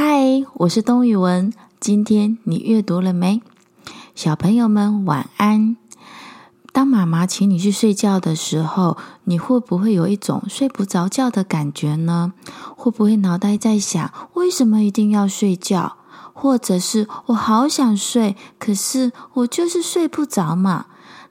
嗨，我是东雨文。今天你阅读了没？小朋友们晚安。当妈妈请你去睡觉的时候，你会不会有一种睡不着觉的感觉呢？会不会脑袋在想，为什么一定要睡觉？或者是我好想睡，可是我就是睡不着嘛？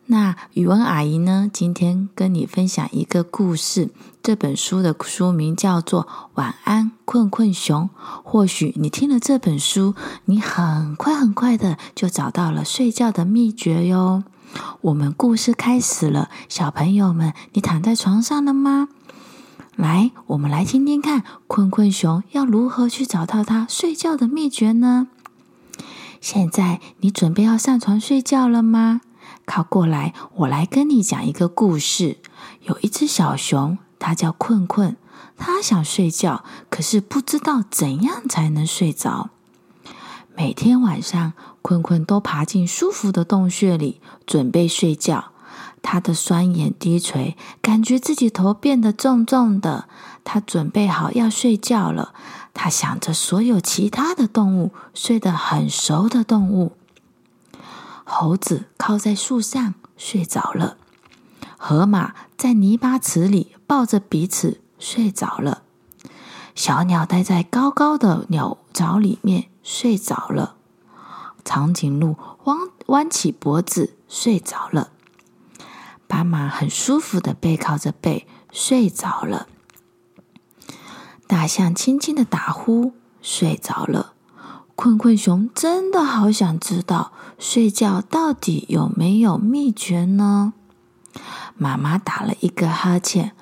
那语文阿姨呢？今天跟你分享一个故事。这本书的书名叫做《晚安，困困熊》。或许你听了这本书，你很快很快的就找到了睡觉的秘诀哟。我们故事开始了，小朋友们，你躺在床上了吗？来，我们来听听看，困困熊要如何去找到他睡觉的秘诀呢？现在你准备要上床睡觉了吗？靠过来，我来跟你讲一个故事。有一只小熊，它叫困困，它想睡觉，可是不知道怎样才能睡着。每天晚上，困困都爬进舒服的洞穴里，准备睡觉。他的双眼低垂，感觉自己头变得重重的。他准备好要睡觉了。他想着所有其他的动物，睡得很熟的动物。猴子靠在树上睡着了，河马在泥巴池里抱着彼此睡着了，小鸟待在高高的鸟巢里面睡着了，长颈鹿弯弯起脖子睡着了，斑马很舒服的背靠着背睡着了，大象轻轻的打呼睡着了。困困熊真的好想知道睡觉到底有没有秘诀呢？妈妈打了一个哈欠，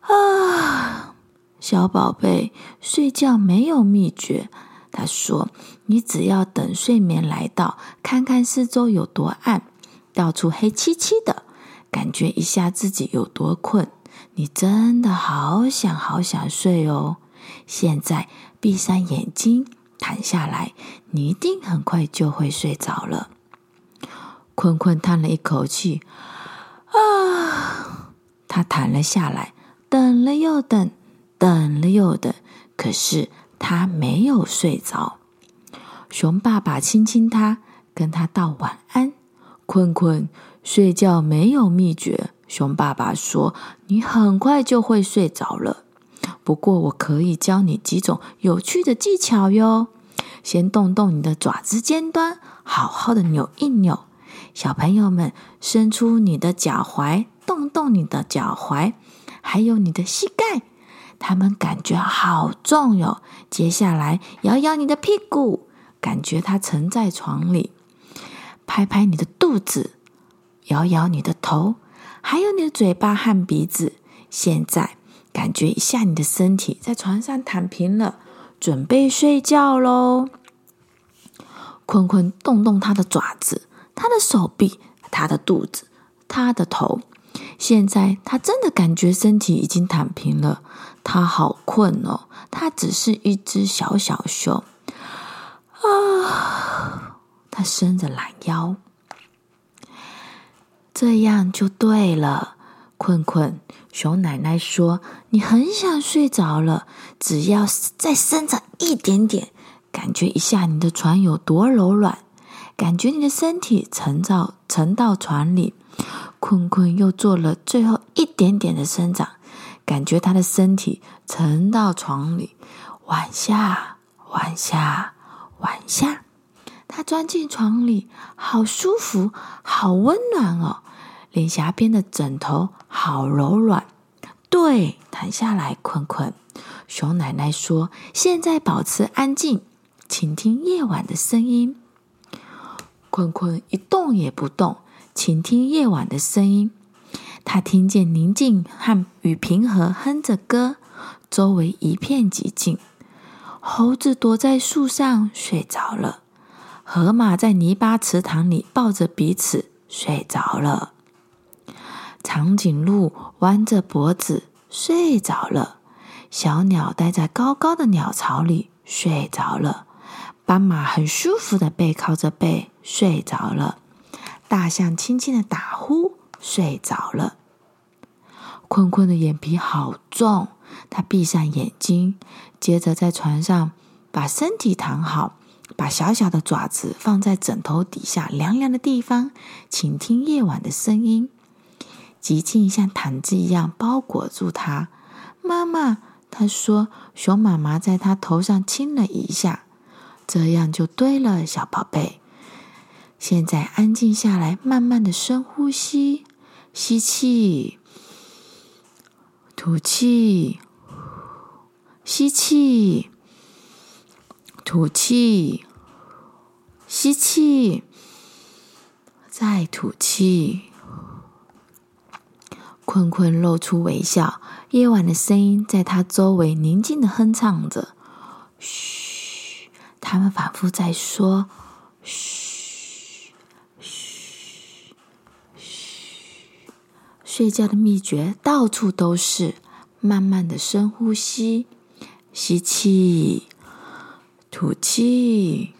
啊，小宝贝，睡觉没有秘诀。他说：“你只要等睡眠来到，看看四周有多暗，到处黑漆漆的，感觉一下自己有多困。你真的好想好想睡哦。现在闭上眼睛。”躺下来，你一定很快就会睡着了。坤坤叹了一口气，啊，他躺了下来，等了又等，等了又等，可是他没有睡着。熊爸爸亲亲他，跟他道晚安。坤坤，睡觉没有秘诀。熊爸爸说：“你很快就会睡着了。”不过，我可以教你几种有趣的技巧哟。先动动你的爪子尖端，好好的扭一扭。小朋友们，伸出你的脚踝，动动你的脚踝，还有你的膝盖，它们感觉好重哟。接下来，摇摇你的屁股，感觉它沉在床里。拍拍你的肚子，摇摇你的头，还有你的嘴巴和鼻子。现在。感觉一下，你的身体在床上躺平了，准备睡觉喽。坤坤动动他的爪子、他的手臂、他的肚子、他的头。现在他真的感觉身体已经躺平了，他好困哦。他只是一只小小熊啊，他伸着懒腰，这样就对了。困困，熊奶奶说：“你很想睡着了，只要再伸长一点点，感觉一下你的床有多柔软，感觉你的身体沉到沉到床里。”困困又做了最后一点点的伸长，感觉他的身体沉到床里，往下，往下，往下。他钻进床里，好舒服，好温暖哦。脸颊边的枕头好柔软，对，躺下来，困困。熊奶奶说：“现在保持安静，请听夜晚的声音。”困困一动也不动，请听夜晚的声音。他听见宁静和与平和哼着歌，周围一片寂静。猴子躲在树上睡着了，河马在泥巴池塘里抱着彼此睡着了。长颈鹿弯着脖子睡着了，小鸟待在高高的鸟巢里睡着了，斑马很舒服的背靠着背睡着了，大象轻轻的打呼睡着了。困困的眼皮好重，他闭上眼睛，接着在床上把身体躺好，把小小的爪子放在枕头底下凉凉的地方，倾听夜晚的声音。寂静像毯子一样包裹住他。妈妈，他说，熊妈妈在他头上亲了一下，这样就对了，小宝贝。现在安静下来，慢慢的深呼吸，吸气，吐气，吸气。吐气，吸气，再吐气。坤坤露出微笑，夜晚的声音在他周围宁静的哼唱着。嘘，他们反复在说：嘘，嘘，嘘。睡觉的秘诀到处都是，慢慢的深呼吸，吸气。吐气，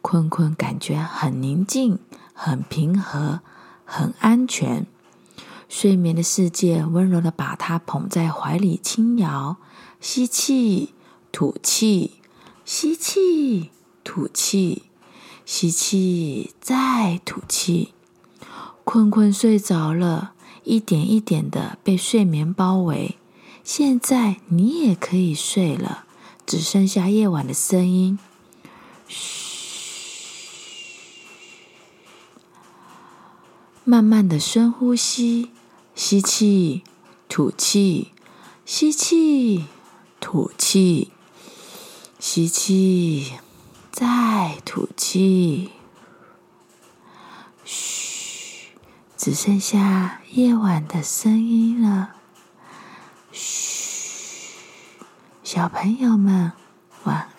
坤坤感觉很宁静、很平和、很安全。睡眠的世界温柔的把他捧在怀里轻摇。吸气，吐气，吸气，吐气，吸气，再吐气。坤坤睡着了，一点一点的被睡眠包围。现在你也可以睡了。只剩下夜晚的声音。嘘，慢慢的深呼吸，吸气，吐气，吸气，吐气，吸气，再吐气。嘘，只剩下夜晚的声音了。嘘。小朋友们，晚安